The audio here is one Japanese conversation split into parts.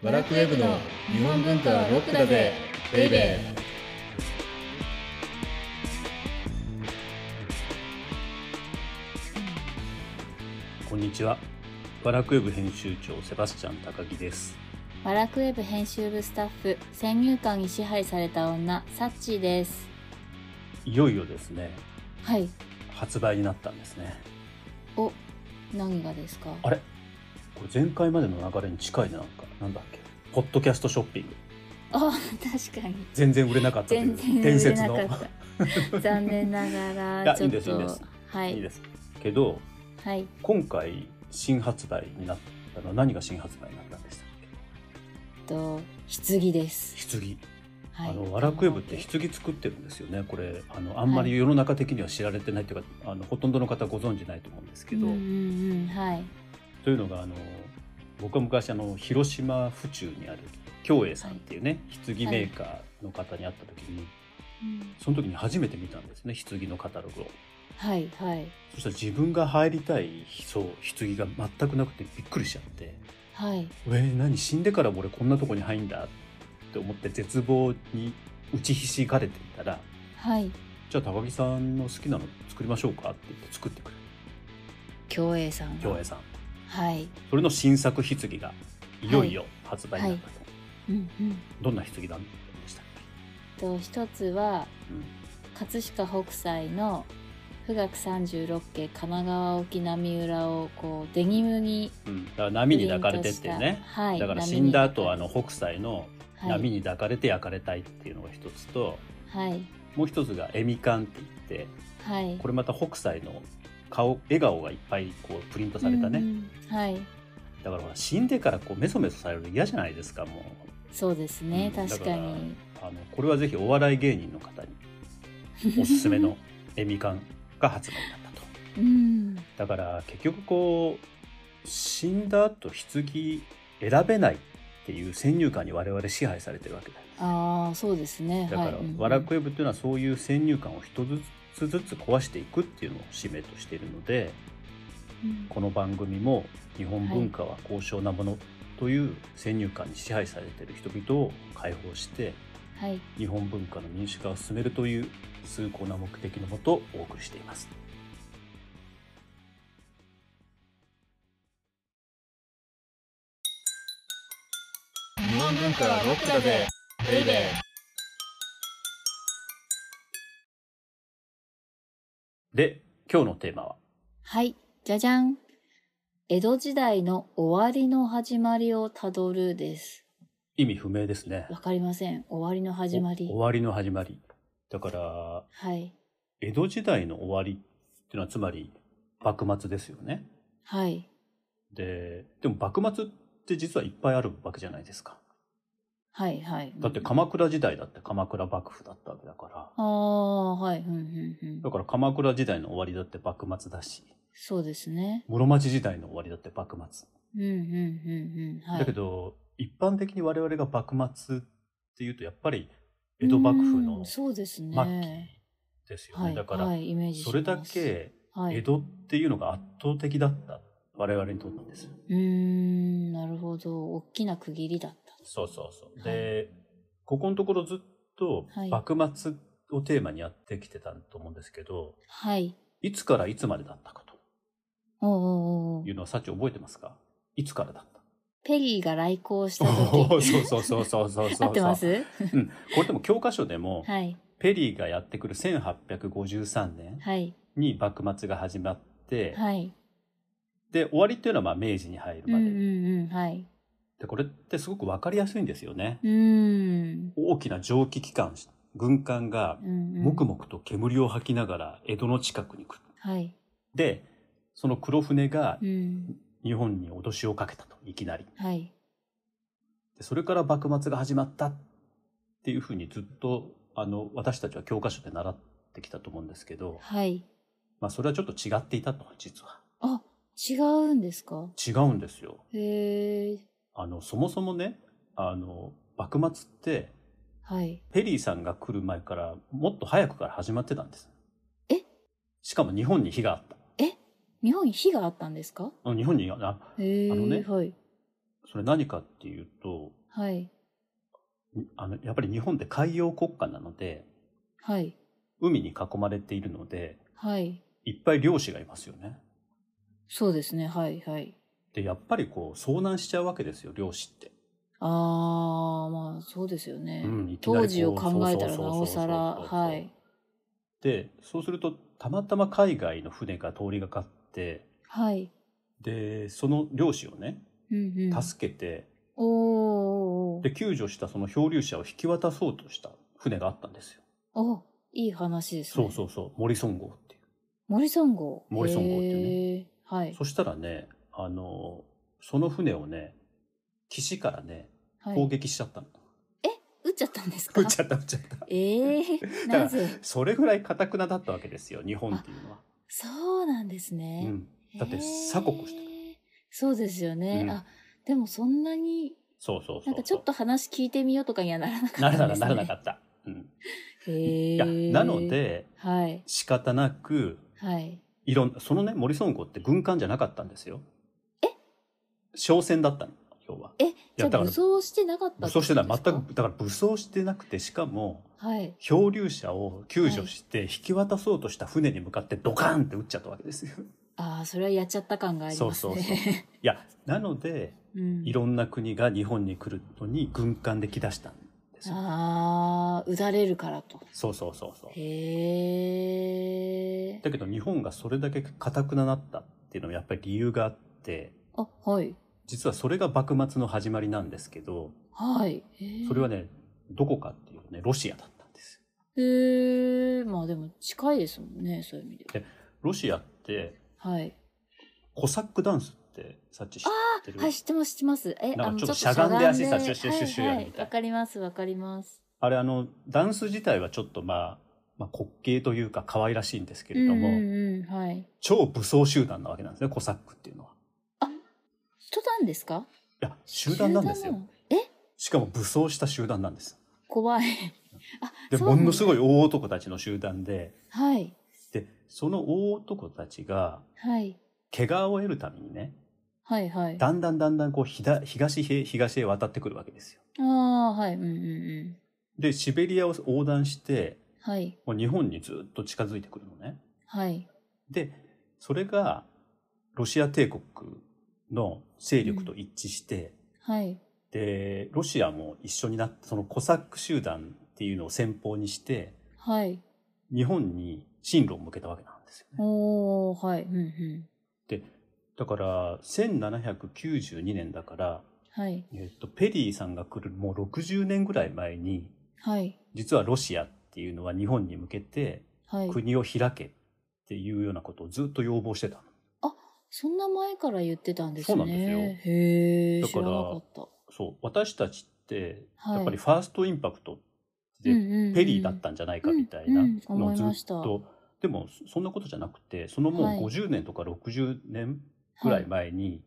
バラクウェブの日本文化はロックだぜベイベーこんにちは。バラクウェブ編集長セバスチャン高木です。バラクウェブ編集部スタッフ先入観に支配された女サッチーですいよいよですね、はい発売になったんですね。お何がですか？あれこれ前回までの流れに近いねなんか、なんだっけ。ポッドキャストショッピング。あ確かに。全然売れなかったという伝説の。残念ながいらやちょっといいんですいいんです。はい。いいです。けど、はい。今回新発売になったのは何が新発売になったんでしたっと棺です。け棺。はい。あのワラクウェブって棺作ってるんですよね。これあのあんまり世の中的には知られてないというか、あのほとんどの方ご存知ないと思うんですけど、うんうんうんはいというのがあの僕は昔あの広島府中にある京栄さんっていうね、棺メーカーの方に会った時に、その時に初めて見たんですね棺のカタログを。はいはい。そしたら自分が入りたいそう棺が全くなくてびっくりしちゃってはい「えー、何死んでからも俺こんなとこに入んだ」って思って絶望に打ちひしがれていたらはい「じゃあ高木さんの好きなの作りましょうか」って言って作ってくれる。京栄さんが。京栄さんはい。それの新作棺がいよいよ発売になったと、うんうん。どんな棺なんでしたっと一つはけ、うん。葛飾北斎の富岳三十六景神奈川沖波浦をこうデニムにうん、だから波に抱かれてっていうね、はい。だから死んだ後はあの北斎の波に抱かれて焼かれたいっていうのが一つと、はい。もう一つが「エミカン」って言ってはい。これまた北斎の顔笑顔がいっぱいこうプリントされたね、うんうん。はい。だからほら死んでからこうメソメソされるの嫌じゃないですかもそうですね、うん。確かに。うあのこれはぜひお笑い芸人の方におすすめのエミカンが発売になったと。う んだから結局こう死んだ後棺選べないっていう先入観に我々支配されてるわけだああそうですね。だから、はい。うんワラクウェブっていうのはそういう先入観を一つずつ壊していくっていうのを使命としているのでうん。この番組も日本文化は高尚なものという先入観に支配されている人々を解放してはい。日本文化の民主化を進めるという崇高な目的のもとお送りしています。日本文化はロックだぜベイベーで今日のテーマは？はいじゃじゃん江戸時代の終わりの始まりをたどるです意味不明ですね。わかりません終わりの始まりお終わりの始まり。だからはい江戸時代の終わりっていうのはつまり幕末ですよね。はいででも幕末って実はいっぱいあるわけじゃないですか。はいはい。だって鎌倉時代だって鎌倉幕府だったわけだから。ああはいうんうんうん。だから鎌倉時代の終わりだって幕末だし、そうですね。室町時代の終わりだって幕末。うんうんうんうん。はい。だけど一般的に我々が幕末っていうとやっぱり江戸幕府うの末期ですよね。はいだからそれだけはい江戸っていうのが圧倒的だった我々にとってです。うーんなるほど。大きな区切りだったそうそうそう。はい。で、ここのところずっとはい。幕末をテーマにやってきてたと思うんですけど、はい。い、つからいつまでだったかおうおうおうおいうのはさっき覚えてますか？いつからだった？ペリーが来航したお時 ーそうそうそうそうそうそう。合ってます？うん。これでも教科書でも、はい。ペリーがやってくる1853年はい。に幕末が始まって、はい。で、終わりっていうのはまあ明治に入るまで。うんうんうんはいで、これってすごくわかりやすいんですよね。うーん大きな蒸気機関、軍艦がもくもくと煙を吐きながら江戸の近くに来る。はいで、その黒船がうん日本に脅しをかけたと、いきなり。はいでそれから幕末が始まったっていうふうにずっと、あの、私たちは教科書で習ってきたと思うんですけど、はいまあそれはちょっと違っていたと、実は。あ違うんですか？違うんですよ。へえあの、そもそもね、あの、幕末って、はいペリーさんが来る前からもっと早くから始まってたんです。え？しかも日本に火があった。日本に火があったんですか？あ日本に、ああのねはいそれ何かっていうとはい。あのやっぱり日本って海洋国家なのではい。海に囲まれているのではい。いっぱい漁師がいますよね。そうですね。はい。はい。でやっぱりこう遭難しちゃうわけですよ漁師って。ああ、まあそうですよね。うん当時を考えたらなおさら、はい。でそうするとたまたま海外の船が通りがかってはい。でその漁師をねうんうん。助けて、おーで救助したその漂流者を引き渡そうとした船があったんですよ。おいい話ですね。そうそうそうモリソン号っていう。モリソン号？モリソン号っていうねはい。そしたらねあのその船をね岸からねはい、攻撃しちゃったの。撃っちゃったんですか？撃っちゃった撃っちゃった。ええー、だからなぜ？それぐらい堅くなだったわけですよ日本っていうのは。そうなんですうね。ん、だって鎖国してた。へーそうですよね。うんあ、でもそんなに、そうそうそうそう。なんかちょっと話聞いてみようとかにはならなかったならなですね。ならなかった。うん、へいやえ。なの、ではい。仕方なくはい。いろんそのねモリソン号って軍艦じゃなかったんですよ。え商船だったの要は。え、じゃあ武装してなかった武装してない全くだから武装してなくてしかもはい。漂流者を救助して引き渡そうとした船に向かってドカーンって撃っちゃったわけですよ。ああ、それはやっちゃった感がありますね。そうそうそういやなのでうんいろんな国が日本に来るのに軍艦で来だしたんですよ。ああ、うだれるからと。そうそうそうそう。へえ。だけど日本がそれだけ堅くななったっていうのはやっぱり理由があってあ、はい。実はそれが幕末の始まりなんですけどはい。それはねどこかっていうとねロシアだったんですよ。へえ、まあでも近いですもんね、そういう意味でロシアっては。はい。コサックダンスってさっち知ってる？はい、知ってます、知ってます。え、なんかちょっとしゃがんで足さシュッシュッシュッシュッやるみたいはいはいわかります、わかります。あれあのダンス自体はちょっとまあ、まあ、滑稽というか可愛らしいんですけれども、うんうんうん、はい。超武装集団なわけなんですねコサックっていうのは。人なんですか？いや集団なんですよえ？しかも武装した集団なんです。怖い。あ、でものすごい大男たちの集団ではい。でその大男たちがはい。毛皮を得るためにねはい、はい。だんだんだんだんこうひだ東へ東へ渡ってくるわけですよ。ああ、はい。うんうんうん。でシベリアを横断してはい。もう日本にずっと近づいてくるのね。はい。でそれがロシア帝国の勢力と一致して、はい。でロシアも一緒になってそのコサック集団っていうのを先方にしてはい。日本に進路を向けたわけなんですよね。おー、はい。うんうん。だから1792年だから、はい。えっと、ペリーさんが来るもう60年ぐらい前にはい。実はロシアっていうのは日本に向けてはい。国を開けっていうようなことをずっと要望してたの。そんな前から言ってたんですね。そうなんですよへえ、知だから。そう私たちってはいやっぱりファーストインパクトってうんうんうんペリーだったんじゃないかみたいなのをずっと、でもそんなことじゃなくてそのもうはい50年とか60年ぐらい前に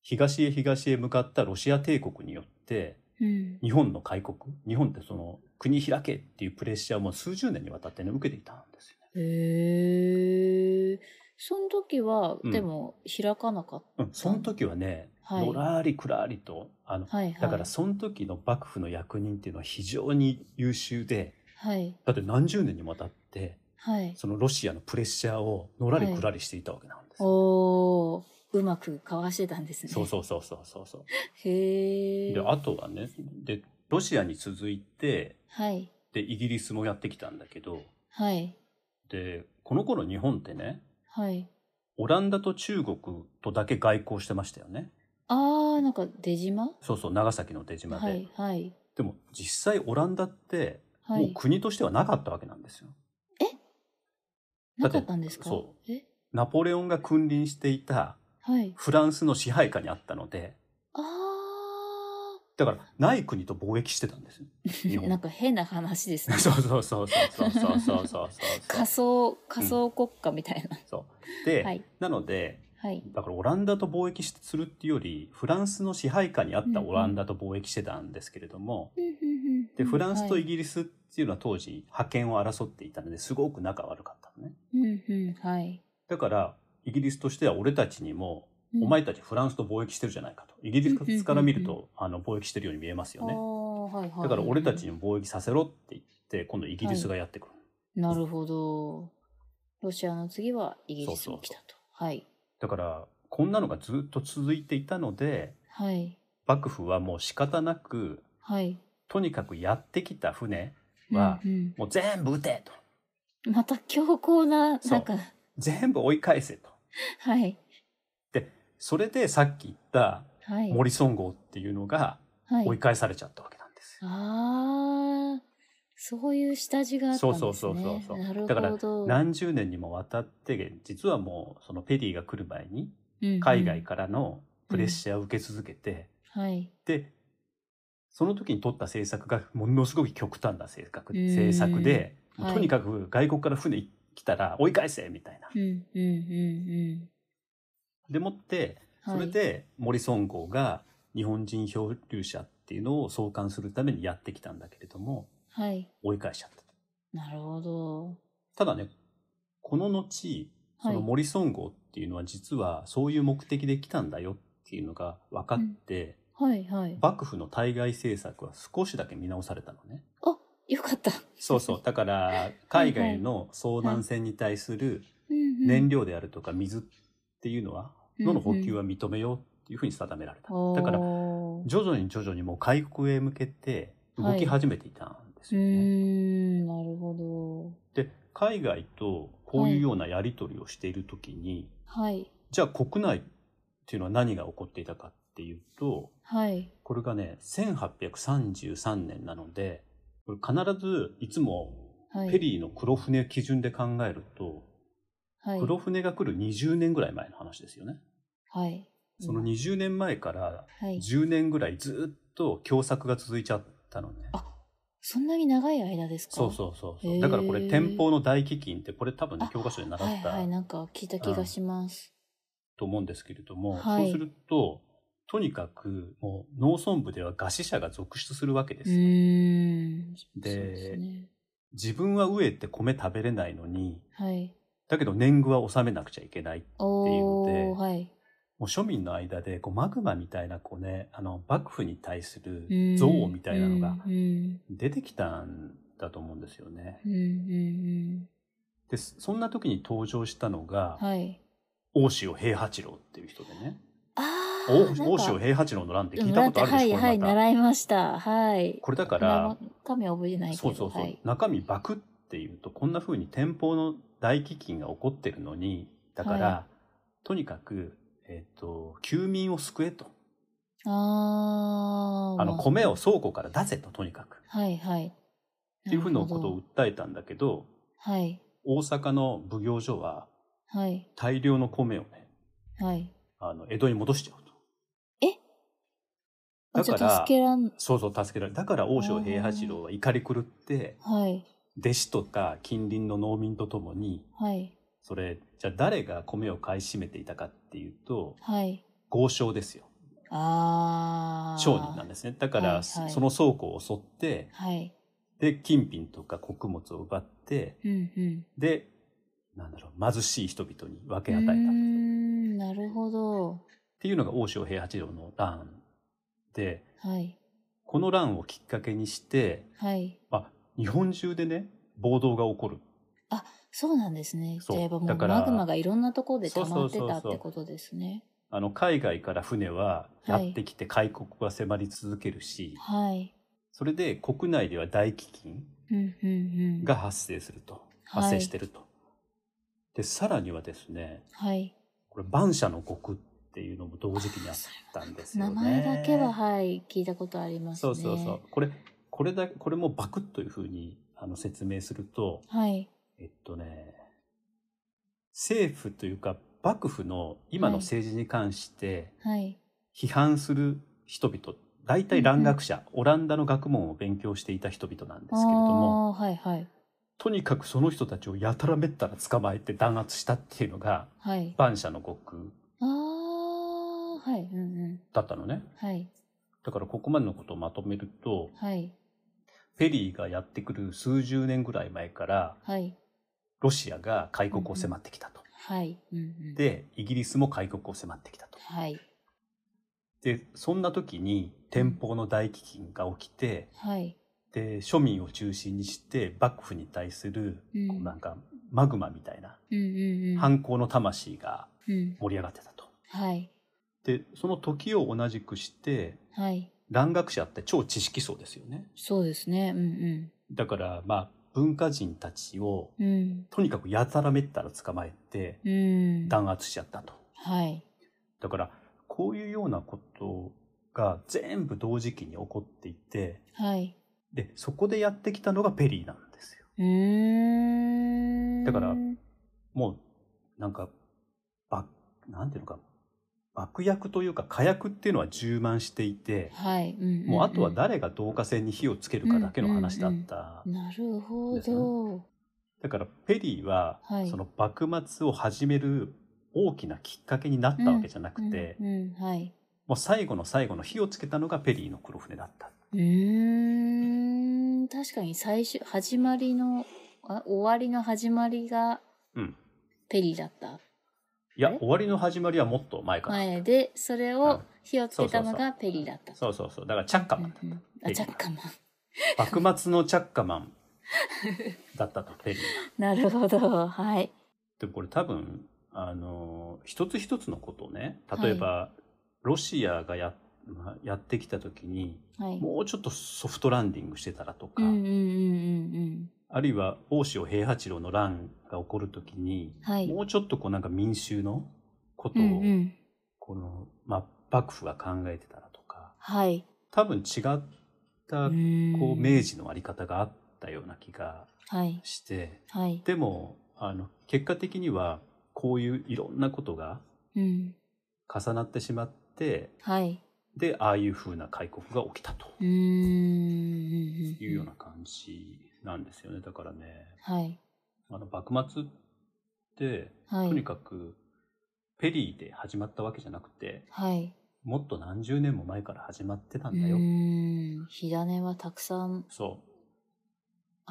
東へ東へ向かったロシア帝国によってうん。日本の開国日本ってその国開けっていうプレッシャーをもう数十年にわたってね受けていたんですよね。へえ。その時は、うんでも開かなかっうん、その時はね、はいのらりくらりとあのた。はいはい。だからその時の幕府の役人っていうのは非常に優秀ではい。だって何十年にもわたってはい。そのロシアのプレッシャーをのらりくらりしていたわけなんですよ。おー、うまくかわしてたんですね。そうそうそうそうそうそう。へえ。であとはねでロシアに続いてはい。でイギリスもやってきたんだけどはい。でこの頃日本ってねはい。オランダと中国とだけ外交してましたよね。あー、なんか出島？そうそう長崎の出島で、はい。はい。でも実際オランダってもうはい。国としてはなかったわけなんですよ。なかったんですか？そえ？ナポレオンが君臨していたはい。フランスの支配下にあったのであだからない国と貿易してたんですよ。なんか変な話ですね。そうそうそうそうそうそうそう仮想仮想国家みたいな。うん、そう。で、はい、なので、はい、だからオランダと貿易するっていうよりフランスの支配下にあったオランダと貿易してたんですけれども、うんうん、でフランスとイギリスっていうのは当時覇権を争っていたのですごく仲悪かったのね。うんうんはい、だからイギリスとしては俺たちにもお前たちフランスと貿易してるじゃないかと。イギリスから見ると、あの貿易してるように見えますよね。はいはい。だから俺たちにも貿易させろって言って今度イギリスがやってくる、なるほど。ロシアの次はイギリスも来たと。はい。だからこんなのがずっと続いていたのではい。幕府はもう仕方なくはい。とにかくやってきた船はうんうん。もう全部撃てと。また強硬な、なんか、全部追い返せと。はい。それでさっき言ったはい。モリソン号っていうのがはい追い返されちゃったわけなんですよ、ああ、そういう下地があったんですね。そうそうそうそうそうなるほだからど。何十年にもわたって実はもうそのペリーが来る前にうんうん海外からのプレッシャーを受け続けて、はい。でその時に取った政策がものすごく極端な政策うん政策で、はいとにかく外国から船来たら追い返せみたいな。うんうんうんでもってうん。それでモリソン号が日本人漂流者っていうのを送還するためにやってきたんだけれどもはい。はい。追い返しちゃった。なるほど。ただねこの後そはいのモリソン号っていうのは実はそういう目的で来たんだよっていうのが分かって、はいはい。幕府の対外政策は少しだけ見直されたのね。あ、よかった。そうそう。だから、海外の遭難船に対するうんうん燃料であるとか水っていうのは、うんのの補給は認めようっていうふうに定められた。だから、徐々に徐々にもう開国へ向けて動き始めていたんですよね。ん、なるほで、海外とこういうようなやり取りをしているときに、ど。はい。じゃあ国内っていうのは何が起こっていたかっていうと、はい。これがね、1833年なので、これ必ずいつもはい。ペリーの黒船基準で考えると、はい。黒船が来る20年ぐらい前の話ですよね。はい。その20年前からはい。10年ぐらいずっと共作が続いちゃったのね。あそんなに長い間ですか？そうそうそうそう。だからこれ天保の大飢饉ってこれ多分ね教科書で習ったはいはい、なんか聞いた気がします。と思うんですけれども、はいそうするととにかくもう農村部では餓死者が続出するわけでうすよ。でね。自分は飢えて米食べれないのに、はい。だけど年貢は納めなくちゃいけない。おっていうのー、はい。もう庶民の間でこうマグマみたいなこうね、あの幕府に対するうん憎悪みたいなのが出てきたんだと思うんですよね。で、そんな時に登場したのがうん。、はい。大塩平八郎っていう人でね。大塩平八郎の乱って聞いたことあるでしょ、はいはい、習いました。はい。これだから、中身は覚えてないけど。そうそうそう、はい。中身バクっていうとこんな風に天保の大飢饉が起こってるのにだから、はとにかく、えっと休民を救えとああ。あの米を倉庫から出せととにかくはいはい。っていうふうなことを訴えたんだけどどはい。大阪の奉行所ははい。大量の米をねはい。あの江戸に戻しちゃうとあじゃだからあ助けらん、そうそう助けられだから大塩平八郎は怒り狂ってはい。弟子とか近隣の農民とともにはい。それじゃあ誰が米を買い占めていたかっていうとはい。豪商ですよああ。商人なんですねだから、はいはいその倉庫を襲ってはい。で金品とか穀物を奪ってうんうん。でなんだろう貧しい人々に分け与えたっん、なるほど。ていうのが大塩平八郎の乱ではい。この乱をきっかけにして、はい。まあ、日本中でね暴動が起こるそうなんですね。そうじゃあもうだからマグマがいろんなところで溜まってたってことですね。あの海外から船はやはいってきて開国が迫り続けるし、はい。それで国内では大飢饉。が発生すると、はい発生してると。でさらにはですねはい。これ万社の国っていうのも同時期にあったんですよ名ね。前だけは、はい、聞いたことありますね。そうそうそう。これこれだこれもバクッというふうにあの説明するとはい。えっとね政府というか幕府の今の政治に関してはい。批判する人々、大体蘭学者、オランダの学問を勉強していた人々なんですけれどもはいはい。とにかくその人たちをやたらめったら捕まえて弾圧したっていうのがはい。万社の国ああ、はい。うんうん。だったのねはい。だからここまでのことをまとめるとはい。ペリーがやってくる数十年ぐらい前からはい。ロシアが開国を迫ってきたと。はい。うんうん、でイギリスも開国を迫ってきたと。はい。でそんな時に天保の大飢饉が起きてはい。で庶民を中心にして幕府に対するうんこうなんかマグマみたいなうんうんうん。反抗の魂がうん。盛り上がってたと。はい。でその時を同じくしてはい。蘭学者って超知識層ですよね。そうですね。うんだからまあ文化人たちをうん。うん。とにかくやたらめったら捕まえてうん。弾圧しちゃったと。はい。だからこういうようなことが全部同時期に起こっていてはい。でそこでやってきたのがペリーなんですよ。うーん。だからもうなんかばなんていうのか爆薬というか火薬っていうのは充満していてはい。うんうんうんもうあとは誰が導火線に火をつけるかだけの話だった。なるほど。だからペリーははいその幕末を始める大きなきっかけになったわけじゃなくて、うんうん、はい。もう最後の最後の火をつけたのがペリーの黒船だった。うーん。確かに最初、始まりの、あ終わりの始まりがうん。ペリーだった。いや終わりの始まりはもっと前から。前で、それうんを火をつけたのがペリーだった。そうそうそう。だからチャッカマンだうんうんあ、ペリーチャッカマン。幕末のチャッカマンだったと、ペリーは。なるほど。はい。でこれ多分あの一つ一つのことをね例えば、ロシアがやまあやってきた時にはい。もうちょっとソフトランディングしてたらとか、うんうんうんうんあるいは大塩平八郎の乱が起こる時に、うん。はい。もうちょっとこうなんか民衆のことを、うんうん。この、まあ、幕府が考えてたらとかはい。多分違ったこう明治のあり方があったような気がはい。してはい。でもあの結果的にはこういういろんなことがうん。重なってしまってはい。でああいうふうな開国が起きたとうーん。いうような感じなんですよねだからねはい。あの幕末ってはい。とにかくペリーで始まったわけじゃなくてはい。もっと何十年も前から始まってたうんだよ。ーん。火種はたくさんそう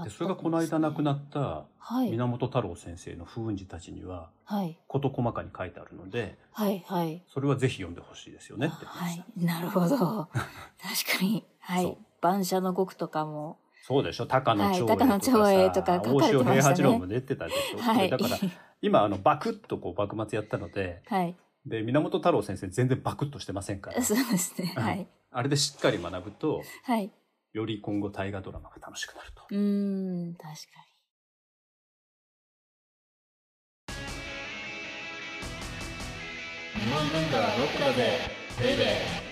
でそれがこの間亡くなっったはい。源太郎先生の風雲児たちにははい。事細かに書いてあるのではい。はい。それはぜひ読んでほしいですよねってはい。なるほど。確かに。はい。晩舎の極とかも。そうでしょ？高野長はい高野長英英とか書かれてましたね大塩平八郎も出てたでしょ、はい。だから今あのバクッとこう幕末やったのではい。で源太郎先生全然バクッとしてませんからそうですね。はい。あれでしっかり学ぶとはい。より今後大河ドラマが楽しくなるとうーん。確か日本文化はロックだぜベイベー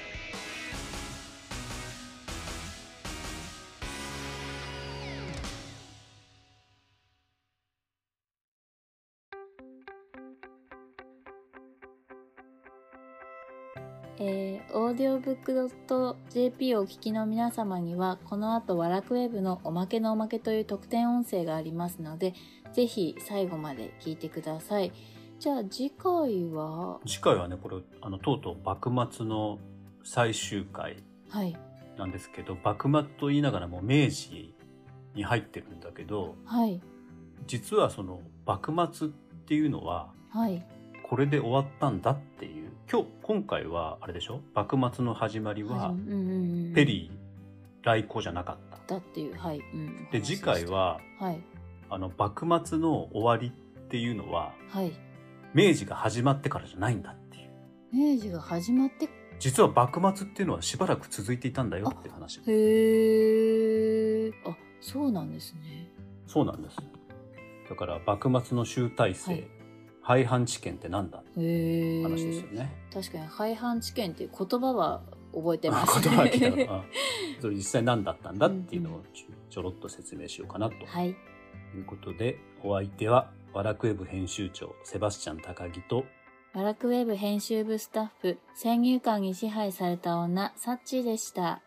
えー、オーディオブックドット JP をお聞きの皆様には、この後、ワラクウェブのおまけのおまけという特典音声がありますので、ぜひ最後まで聞いてください。じゃあ次回は、次回はねこれあのとうとう幕末の最終回はい、なんですけど幕末と言いながらも明治に入ってるんだけどはい、実はその幕末っていうのははい、これで終わったんだっていう今日今回はあれでしょ？幕末の始まりはペリー来航じゃなかった。だっていう、はい、うん。で次回ははい、あの幕末の終わりっていうのははい。明治が始まってからじゃないんだっていう明治が始まって、実は幕末っていうのはしばらく続いていたんだよっていう話へー。あ、そうなんですね。そうなんですだから幕末の集大成、はい廃藩置県ってなんだ？って。話ですよね。確かに、廃藩置県っていう言葉は覚えてまあす言葉が来たね。ら あそれ実際何だったんだっていうのをちょろっと説明しようかなとはい。いうことで、お相手はワラクウェブ編集長セバスチャン高木とバラクウェブ編集部スタッフ、先入観に支配された女、サッチーでした。